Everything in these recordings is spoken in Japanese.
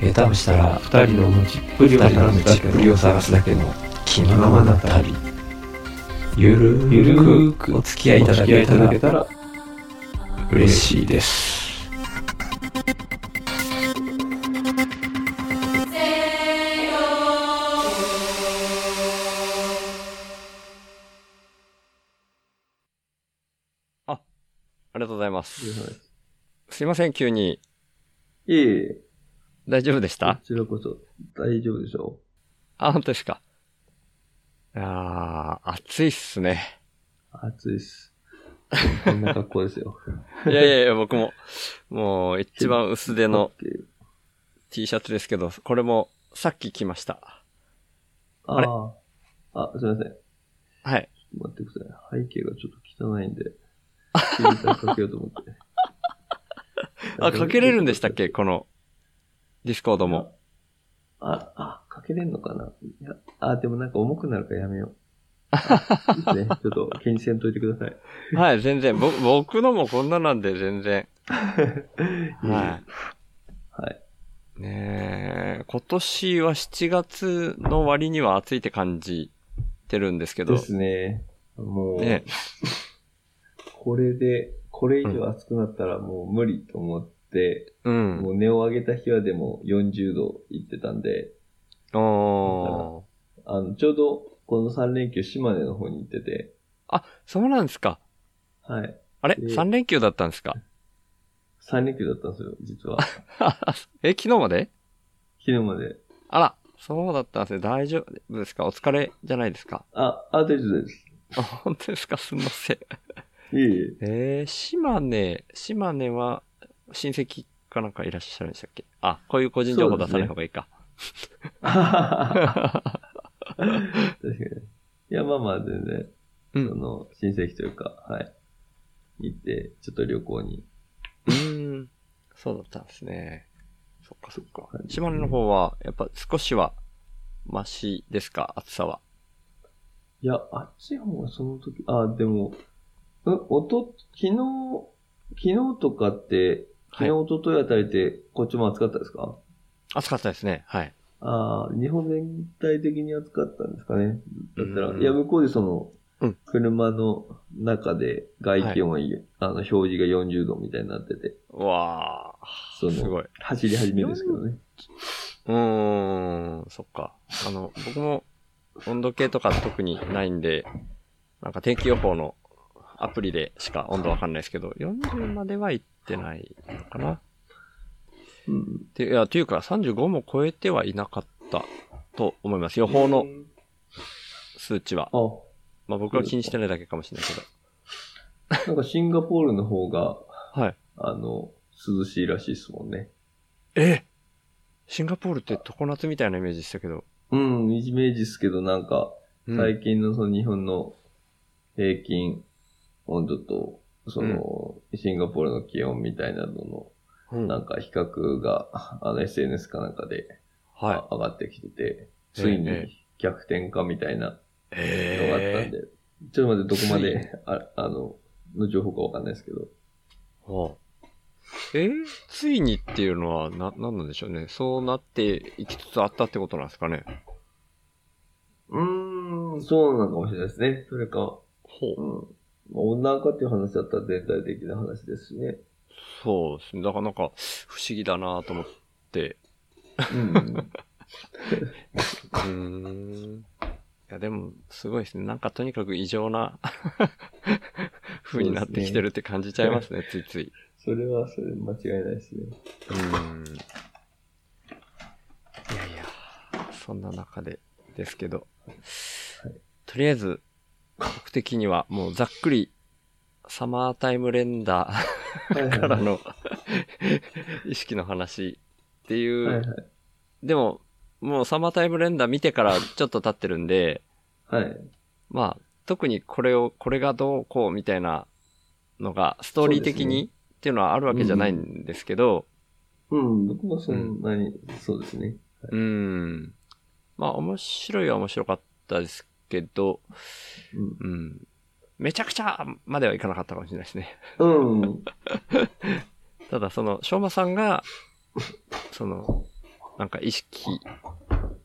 下手をしたら二人の持ちっぷりを二人の探すだけ道っぷりをの探すだけの気のままな旅ゆるゆるくくお付き合いいただけたらただけたら嬉しいですありがとうございます。いすいません、急に。えいえ大丈夫でしこたちらこそ大丈夫でしょあ、本当ですか。あー、暑いっすね。う暑いっすこんな格好ですよ いやいやいや、僕も、もう一番薄手の T シャツですけど、これもさっき着ました。あれあああすいませんはい。待ってください。背景がちょっと汚いんで、フィルターかけようと思って。あ、かけれるんでしたっけ？この、ディスコードも。あ、あ、かけれんのかな？いや、あ、でもなんか重くなるからやめよう。あ いいですね。ちょっと気にせんといてください。はい、全然。ぼ僕のもこんななんで全然。ははい。い。ねえ、今年は7月の割には暑いって感じてるんですけど。ですね。もう、ねこれで、これ以上暑くなったらもう無理と思って、うん。もう値を上げた日はでも40度いってたんで、おー。あの、ちょうどこの3連休島根の方に行ってて、あ、そうなんですか。はい。あれ？え ?3 連休だったんですか？3連休だったんですよ、実は。え、昨日まで？昨日まで。あら、そうだったんですね。大丈夫ですか？お疲れじゃないですか？あ、あ、大丈夫です。あ、本当ですか？すみません。いえいえ。えー、島根、島根は親戚かなんかいらっしゃるんでしたっけ？あ、こういう個人情報出さない方がいいか。確かに。いや、まあまあ、全然、うんその、親戚というか、はい。行って、ちょっと旅行に。うーん。そうだったんですね。そっかそっかはい。島根の方は、やっぱ少しは、マシですか？暑さは。いや、あっち方はその時、あ、でも、うん、おと、昨日、昨日とかって、昨日、はい一昨日あたりって、こっちも暑かったですか？暑かったですね。はい。ああ、日本全体的に暑かったんですかね？だったら、うんいや、向こうでその、うん車の中で外気温は、あの、表示が40度みたいになってて、うわそのー。すごい。走り始めですけどね。うーん、そっか。あの、僕も温度計とか特にないんで、なんか天気予報のアプリでしか温度わかんないですけど、40までは行ってないのかな。うん。でいや、というか35も超えてはいなかったと思います。予報の数値は。あ、まあ僕は気にしてないだけかもしれないけなんかシンガポールの方が、ど。はい。あの、涼しいらしいですもんね。え？シンガポールって常夏みたいなイメージでしたけど。うん、イメージですけど、なんか、うん最近のその日本の平均温度と、その、シンガポールの気温みたいなのの、うんなんか比較が、あの SNS かなんかで、はあ上がってきてて、ついええに逆転化みたいなのがあい。ったんえで、ちょっと待って、どこまで、ああの、の情報かわかんないですけど。はあ、えーついにっていうのは、な、なんなんでしょうね。そうなっていきつつあったってことなんですかね。うーん、そうなのかもしれないですね。それか、ほうう。ん。まあ温暖化っていう話だったら全体的な話ですしね。そうですね。だからなんか、不思議だなと思って。うん。うーん。いや、でも、すごいですね。なんかとにかく異常な 風になってきてるって感じちゃいますね、ついつい。それは、それ間違いないですね。うーん。いやいや、そんな中でですけど。とりあえず、僕的にはもうざっくり、サマータイムレンダーからの意識の話っていう、はいはい。でも、もうサマータイムレンダー見てからちょっと経ってるんで、はい。まあ、特にこれを、これがどうこうみたいなのが、ストーリー的にっていうのはあるわけじゃないんですけど、うん、僕もそんなに、そうですね。うん。まあ、面白いは面白かったですけど、うん。うん。めちゃくちゃまではいかなかったかもしれないですね。うん。ただ、その、しょうまさんが、その、なんか意識、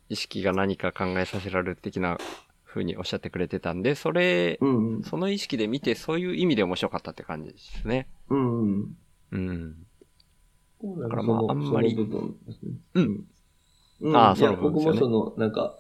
意識が何か考えさせられる的な風におっしゃってくれてたんで、それ、うん。その意識で見て、そういう意味で面白かったって感じですね。うん。うん。だからまああんまりね。うん。うん。ああその部分ですよね僕もその、なんか、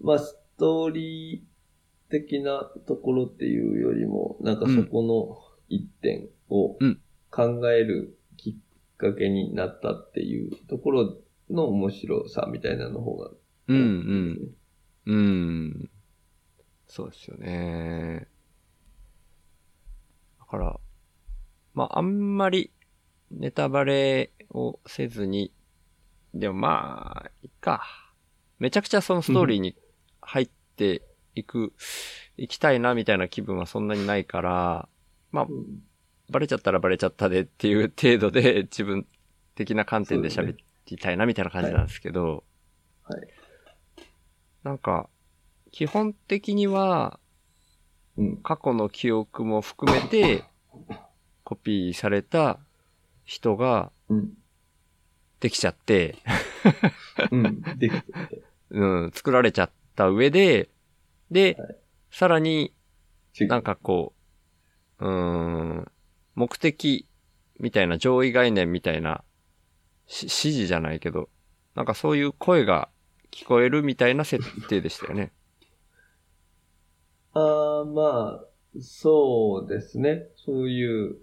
まあ、ストーリー的なところっていうよりも、なんかそこの一点をうん考えるきっかけになったっていうところの面白さみたいなの方が、うんうん。うん。そうですよね。だから、まあ、あんまりネタバレをせずに、でもまあ、いいか。めちゃくちゃそのストーリーに入っていく、行きたいなみたいな気分はそんなにないから、まあ、うんバレちゃったらバレちゃったでっていう程度で 自分的な観点で喋りたいなみたいな感じなんですけど、はい。なんか、基本的にはうん。過去の記憶も含めてコピーされた人がうん。できちゃって、うん。できて うん、作られちゃった上で、で、はいさらになんかこう、うーん、目的みたいな上位概念みたいなし指示じゃないけど、なんかそういう声が聞こえるみたいな設定でしたよね。ああ、まあ、そうですね。そういう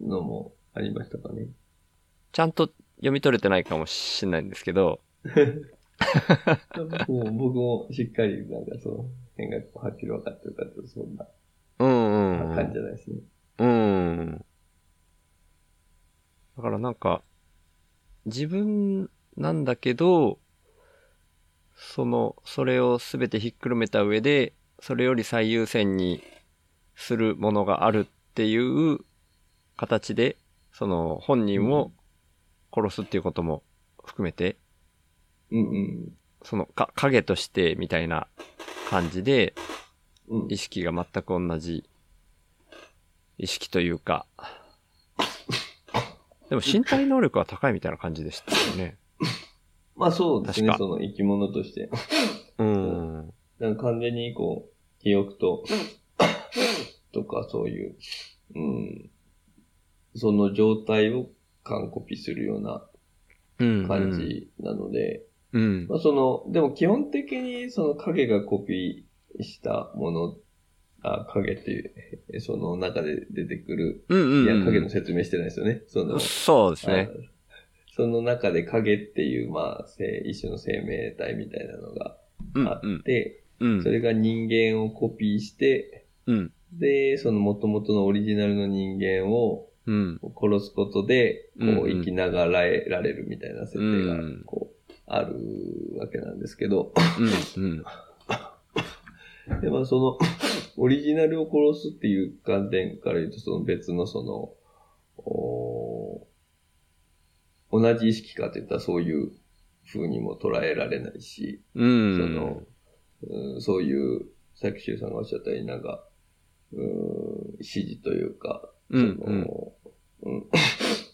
のもありましたかね。ちゃんと読み取れてないかもしれないんですけど、もう僕もしっかりなんかその辺がはっきり分かってるかとそんなうんうん、感じじゃないですね。うん。だからなんか、自分なんだけど、その、それをすべてひっくるめた上で、それより最優先にするものがあるっていう形で、その本人を殺すっていうことも含めて、うんうん。そのか影としてみたいな感じで、うん意識が全く同じ意識というか、でも身体能力は高いみたいな感じでしたよね。まあそうですねその生き物として。うん。なんか完全にこう、記憶と、とかそういう、うん、その状態を完コピするようなうん。感。じなので、うん。まあその、でも基本的にその影がコピーしたもの、あ、影っていう、その中で出てくる、うんうん。いや、影の説明してないですよね。その、そうですね。あその中で影っていう、まあ、生一種の生命体みたいなのがあっうんうん。て、うんそ。れが人間をコピーして、うん。で、その元々のオリジナルの人間をうん。殺すことで、こうんうんう生きながらえられるみたいな設定がうん、こう、あるわけなんですけど、うん。うん。でもその、オリジナルを殺すっていう観点から言うと、その別のその、お同じ意識かって言ったらそういう風にも捉えられないし、うん。その、うんそういう、さっき周さんがおっしゃったようになんか、うん、指示というか、うんその、うん、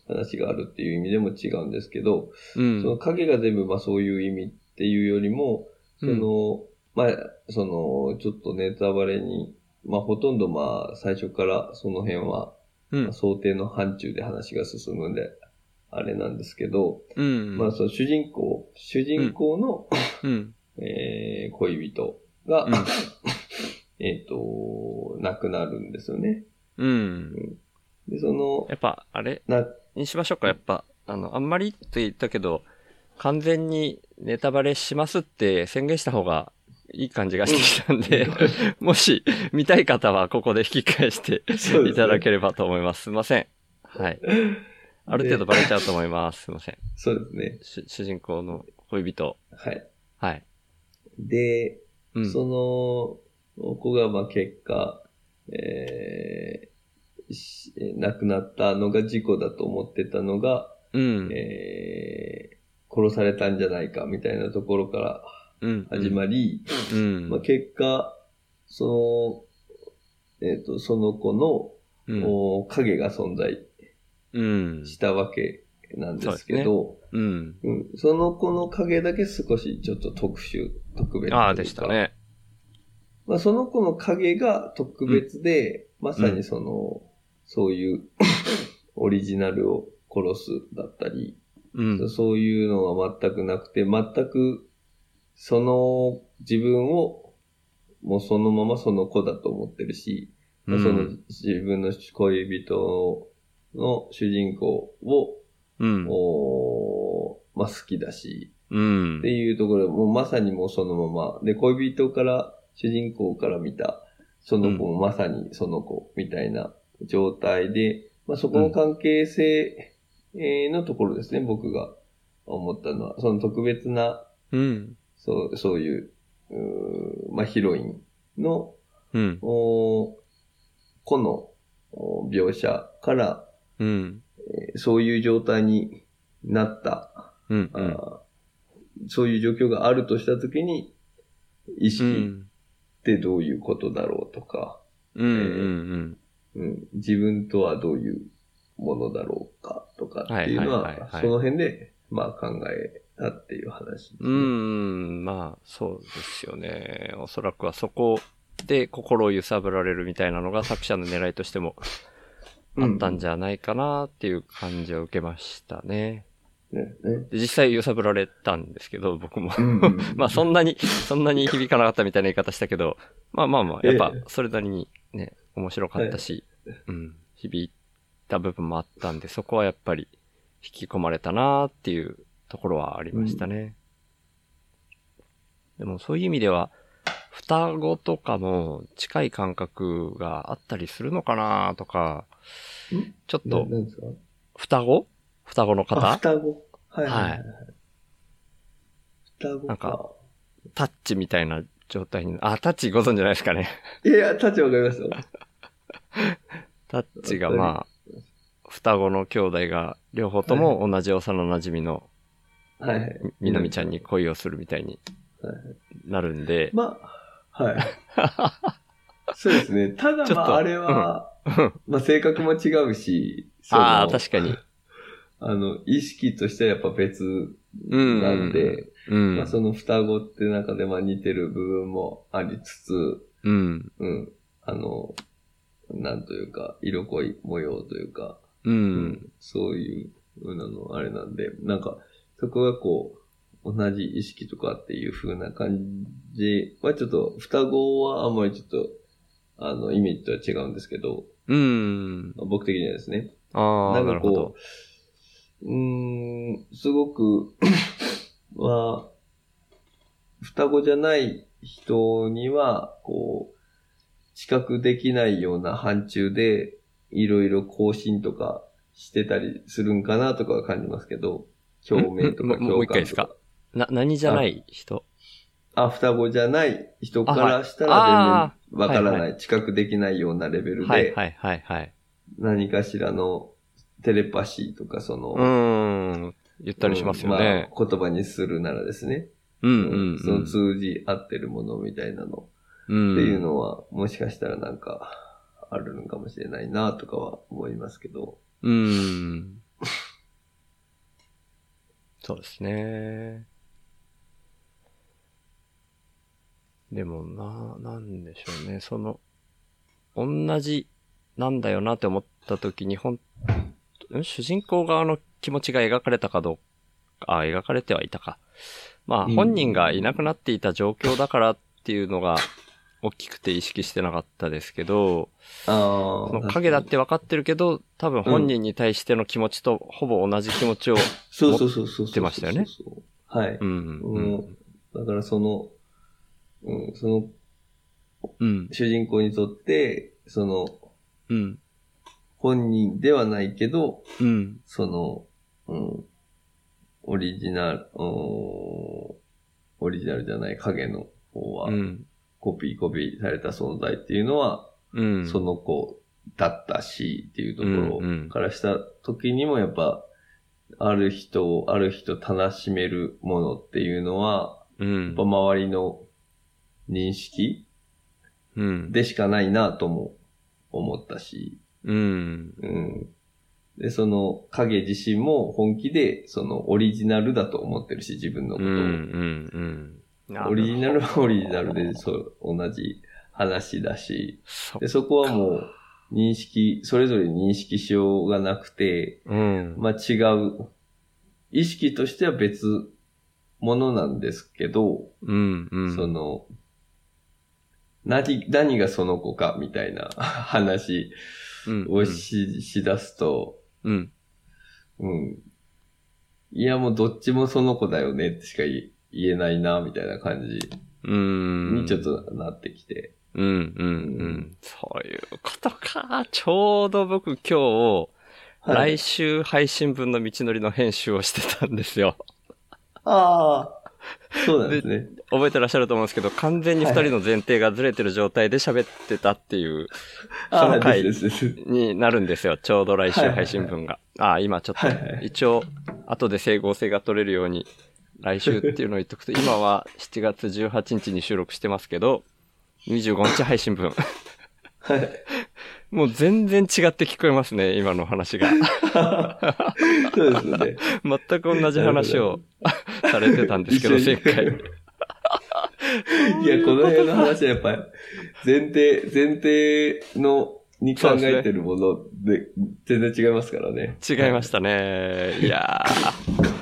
話があるっていう意味でも違うんですけど、うん。その影が全部まあそういう意味っていうよりも、その、まあ、その、ちょっとネタバレに、まあほとんどまあ最初からその辺は。想定の範疇で話が進むんで、あれなんですけど、うん。まあその主人公、主人公の、うん。えー恋人が、うん えっと、亡くなるんですよね。うん。で、その、やっぱ、あれ？な、にしましょうか。やっぱ、あの、あんまりって言ったけど、完全にネタバレしますって宣言した方がいい感じがしてきたんで、もし見たい方はここで引き返していただければと思います。すいません。はい。ある程度バレちゃうと思います。すいません。そうですね。し主人公の恋人。はい。はい。で、うん。その子がまあ結果、えーし亡くなったのが事故だと思ってたのが、うん。えー殺されたんじゃないかみたいなところからうん。始まり、うん。まあ、結果、その、えっ、と、その子の、うん。お影が存在うん。したわけなんですけど、うん。うん、その子の影だけ少しちょっと特殊、特別ああ、でした。ね。まあ、その子の影が特別で、まさにその、そういうオリジナルを殺すだったり、うん。そういうのは全くなくて、全くその自分をもうそのままその子だと思ってるし、まあその自分の恋人の主人公を、うん。おーまあ、好きだし、うんって。いうところで、もうまさにもうそのまま。で、恋人から、主人公から見た、その子もまさにその子みたいな状態で、まあそこの関係性えーのところですね、僕が思ったのは。その特別な、うん。そう、そういう、うーまあヒロインの、うん。おー子のお描写から、うん。えーそういう状態になったうん。あーそういう状況があるとしたときに、意う識ん。ってどういうことだろうとか、うん。うん。うん、自分とはどういうものだろうかとかっていうのは、はいはいはいはいその辺で、まあ考えたっていう話ですね。うん。まあ、そうですよね。おそらくはそこで心を揺さぶられるみたいなのが作者の狙いとしてもあったんじゃないかなっていう感じを受けましたね。ねねで実際揺さぶられたんですけど、僕も。うんうん まあそんなに、そんなに響かなかったみたいな言い方したけど、まあまあまあ、やっぱええそれなりにね、面白かったし、うん、響いた部分もあったんで、そこはやっぱり引き込まれたなーっていうところはありましたね。でもそういう意味では、双子とかも近い感覚があったりするのかなとか、ちょっなと、双子？双子のあ方双子。はいはいはい。はい双子なんかタッチみたいな状態に、あ、タッチご存知ないですかね。いやいや、立ちわかりますよ。タッチがまあ、双子の兄弟が両方とも同じ幼馴染のはいはい。みみなみちゃんに恋をするみたいになるんで、まあ、はい。そうですね。ただまあ、あれは、まあ性格も違うし、ああ、確かに。あの、意識としてはやっぱ別うんなんで、うんまあ、。その双子って中でまあ似てる部分もありつつ、うん。うん、あの、なんというか、色濃い模様というか、う。うんそういう風なのあれなんで、なんか、そこがこう、同じ意識とかっていう風な感じはちょっと、双子はあんまりちょっと、あの、イメージとは違うんですけど、うん。僕的にはですね。ああ、なんかこ。う、うーん、すごく、まあ、双子じゃない人には、こう、知覚できないような範疇で、いろいろ更新とかしてたりするんかなとかは感じますけど、表面とかん？んもうもう共感一回ですか？とか。な、何じゃない人？あ、双子じゃない人からしたあらはい全然わからはいない、知覚できないようなレベルで、はいはいはいはい。何かしらのテレパシーとかその、うーん。言ったりしますよね。うんまあ言葉にするならですね。うんうんその通じ合ってるものみたいなの、うん。っていうのは、もしかしたらなんか、あるのかもしれないなとかは思いますけど。うーん。そうですね。でもな、なんでしょうね。その、同じなんだよなって思った時に、ほん、ん？主人公側の気持ちが描かれたかどうか、あ、描かれてはいたか。まあ、うん本人がいなくなっていた状況だからっていうのが、大きくて意識してなかったですけど、あその影だって分かってるけど、多分本人に対しての気持ちとほぼ同じ気持ちを、そうそうそうそうそう。持ってましたよね。はい。うん、ううんん。だからその、うん、そのうん、主人公にとって、その、うん、本人ではないけど、うん、その、うん、オリジナル、うオリジナルじゃない影の方は、うん。コピーコピーされた存在っていうのは、うん。その子だったしっていうところうんうんからした時にもやっぱ、ある人を、ある人楽しめるものっていうのは、うんやっぱ。周りの認識うん。でしかないなとも思ったし、うん。うん。で、その影自身も本気でそのオリジナルだと思ってるし、自分のこうん。うとを。ん。うん。オリジナルはオリジナルで、そう、同じ話だし、で、そこはもう認識、それぞれ認識しようがなくて、うん。まあ違う、意識としては別物なんですけど、うん。うん。その、何、何がその子かみたいな 話うん、をし、しだすと、うん。うん。いやもうどっちもその子だよねってしか言言えないな、みたいな感じうん。にちょっとなってきて。うん、うん、うん。そういうことか。ちょうど僕今日、はい来週配信分の道のりの編集をしてたんですよ。ああ。そうなんですね。覚えてらっしゃると思うんですけど、完全に二人の前提がずれてる状態で喋ってたっていう、その回。になるんですよ。ちょうど来週配信分が。ああ、今ちょっと一応、後で整合性が取れるように、来週っていうのを言っとくと、今は7月18日に収録してますけど、25日配信分。はい。もう全然違って聞こえますね、今の話が。そうですよね。全く同じ話をされてたんですけど、前回。いや、この辺の話はやっぱり、前提、前提の、に考えてるもので、全然違いますからね。違いましたね。いやー。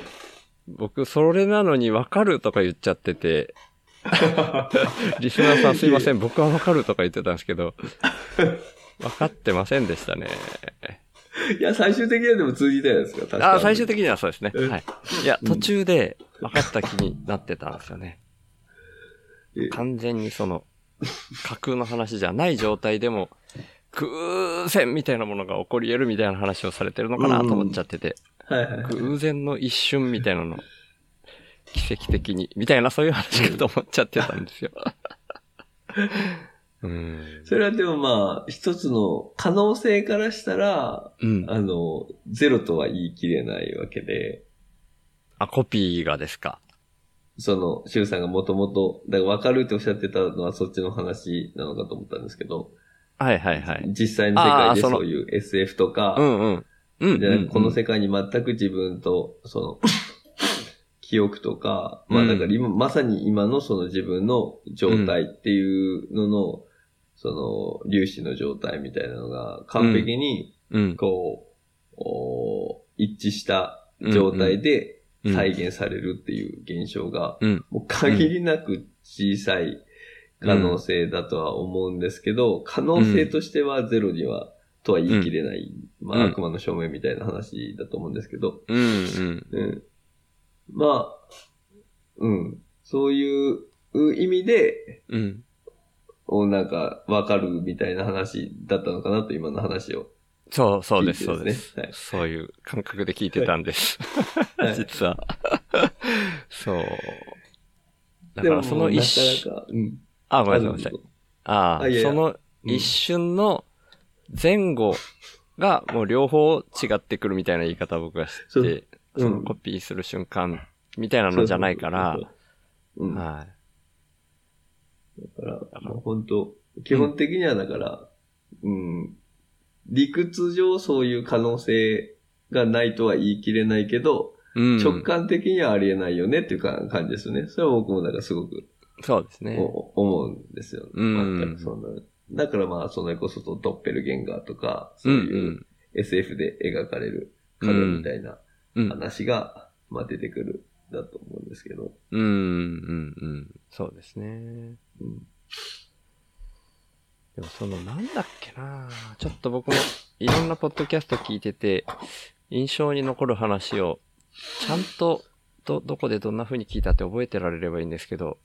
僕、それなのに分かるとか言っちゃってて、リスナーさんすいません、僕は分かるとか言ってたんですけど、分かってませんでしたね。いや、最終的にはでも通じたじゃないですか、確かに。あー最終的にはそうですね。うんはい。いや、途中で分かった気になってたんですよね。え完全にその、架空の話じゃない状態でも、偶然みたいなものが起こり得るみたいな話をされてるのかなと思っちゃってて、はいはいはい。偶然の一瞬みたいなの、奇跡的に、みたいなそういう話かと思っちゃってたんですよ。うん。それはでもまあ、一つの可能性からしたら、うん。あの、ゼロとは言い切れないわけで、あ、コピーがですか？その、シュウさんがもともと、だから分かるっておっしゃってたのはそっちの話なのかと思ったんですけど、はいはいはい。実際の世界でそういう SF とか、うんうん。うん、でうん。この世界に全く自分と、その、記憶とか、まあうんだから今、まさに今のその自分の状態っていうのの、その、粒子の状態みたいなのが完璧に、うん。こう、お一致した状態でうん再現されるっていう現象が、うん。もう限りなく小さい可能性だとは思うんですけど、可能性としてはゼロには、とは言い切れない、まあうん悪魔の証明みたいな話だと思うんですけど、うんうん。うん。まあ、うん。そういう意味で、うん。おなんか、わかるみたいな話だったのかなと、今の話を。そう、そうです、聞そうてですはいそういう感覚で聞いてたんです。はい実は。そう。だからその一な瞬、かなか、うん。あ、ごめんなさい。あああいやいやその一瞬の前後がもう両方違ってくるみたいな言い方を僕が知って、うんそのコピーする瞬間みたいなのじゃないから、うん。だはから、まあ、本当基本的にはだから、うん、理屈上そういう可能性がないとは言い切れないけど、い。うん。直感的にはありえないよねっていうか感じですね。それは僕もだからすごくそうですね。お思うんですよ。うん全くそんな。だからまあ、それこそとドッペルゲンガーとか、そううんいう SF で描かれる影みたいな。話が、まあ出てくるだと思うんですけど。うん、うん、うん。そうですね。うんでもそのなんだっけなちょっと僕もいろんなポッドキャスト聞いてて、印象に残る話を、ちゃんと、ど、どこでどんな風に聞いたって覚えてられればいいんですけど、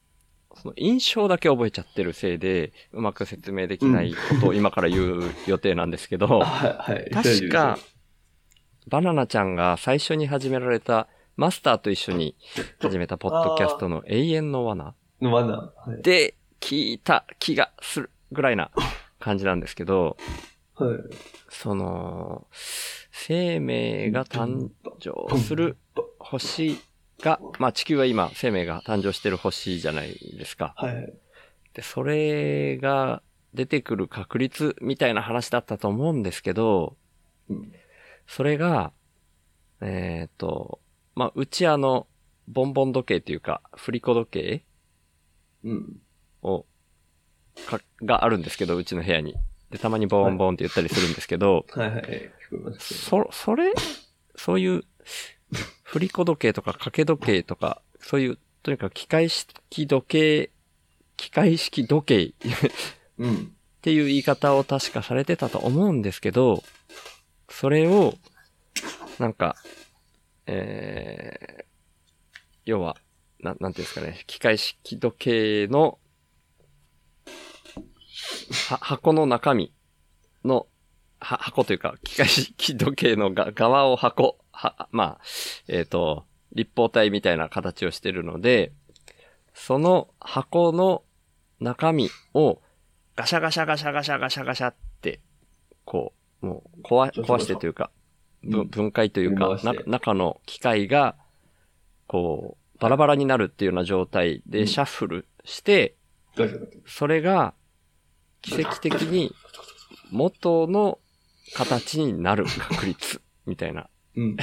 その印象だけ覚えちゃってるせいで、うまく説明できないことを 今から言う予定なんですけど、はい、はい。確か、バナナちゃんが最初に始められたマスターと一緒に始めたポッドキャストの永遠の罠のマナー。はい。で聞いた気がするぐらいな感じなんですけど、はい。その、生命が誕生する星が、まあ地球は今生命が誕生してる星じゃないですか。はい。で、それが出てくる確率みたいな話だったと思うんですけど、うん。それが、えっ、と、まあ、うちあの、ボンボン時計っていうか、振り子時計うん。を、か、があるんですけど、うちの部屋に。で、たまにボンボンって言ったりするんですけど、はいはい。聞こえますそ、それ、そういう、振り子時計とか掛け時計とか、そういう、とにかく機械式時計、機械式時計っうん。ていう言い方を確かされてたと思うんですけど、それを、なんか、えー、要は、ななんていうんですかね、機械式時計の、は、箱の中身の、は、箱というか、機械式時計のが側を箱、は、まあ、えっ、と、立方体みたいな形をしてるので、その箱の中身をガシャガシャガシャガシャガシャガシャって、こう、もう壊、壊してというか、分解というか中の機械が、こう、バラバラになるっていうような状態うん。でシャッフルして、それが奇跡的に元の形になる確率みたいなうん。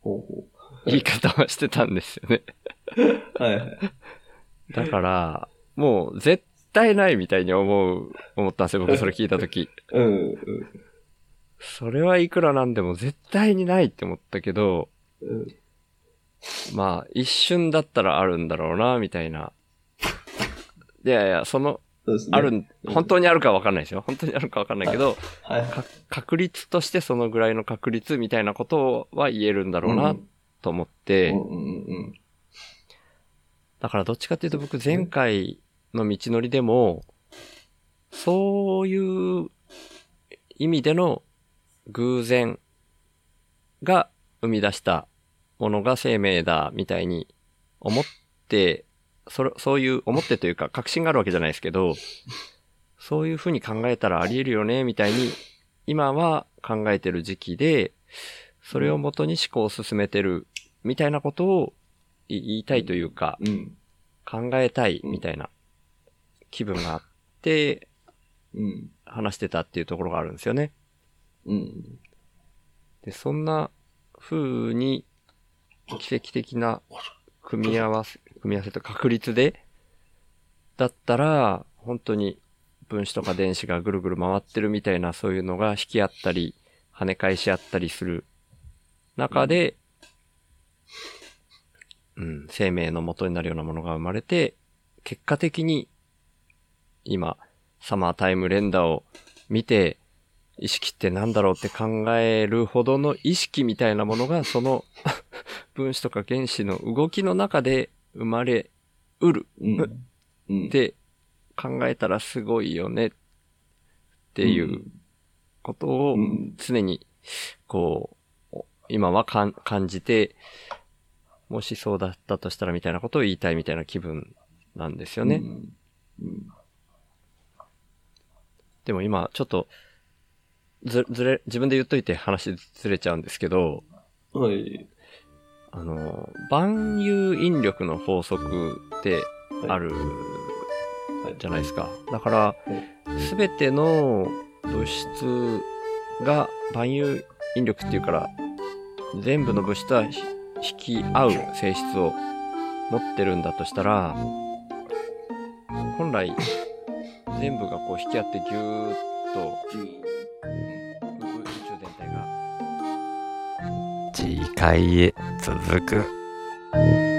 ほうほ言い方をしてたんですよね。う。はいはい。だから、もう絶対ないみたいに思う、思ったんですよ、僕それ聞いたとき。うん。うんそれはいくらなんでも絶対にないって思ったけど、うん。まあ、一瞬だったらあるんだろうな、みたいな。いやいや、その、そうですね。あるん、本当にあるかわかんないですよ。本当にあるかわかんないけど、はい。か確率としてそのぐらいの確率みたいなことは言えるんだろうな、と思って、うんうんうんだからどっちかっていうと僕前回の道のりでも、そういう意味での偶然が生み出したものが生命だみたいに思って、それ、そういう思ってというか確信があるわけじゃないですけど、そういうふうに考えたらあり得るよねみたいに今は考えてる時期で、それをもとに思考を進めてるみたいなことを言いたいというか、うん。考えたいみたいな気分があってうん。話してたっていうところがあるんですよね。うん。で、そんな風に奇跡的な組み合わせ、組み合わせと確率で、だったら、本当に分子とか電子がぐるぐる回ってるみたいなそういうのが引き合ったり、跳ね返し合ったりする中で、うん、生命の元になるようなものが生まれて、結果的に、今、サマータイム連打を見て、意識ってなんだろうって考えるほどの意識みたいなものが、その 分子とか原子の動きの中で生まれうるうん。うん。って考えたらすごいよねっていうことをうん常にこう、今はかん感じて、もしそうだったとしたらみたいなことを言いたいみたいな気分なんですよね。うん。うん。でも今ちょっとずずれ、自分で言っといて話ずれちゃうんですけど、はい。あの、万有引力の法則ってあるはい。じゃないですか。だから、すべての物質が万有引力っていうから、全部の物質はひ引き合う性質を持ってるんだとしたら、本来、全部がこう引き合ってぎゅーっと、次回へ続く。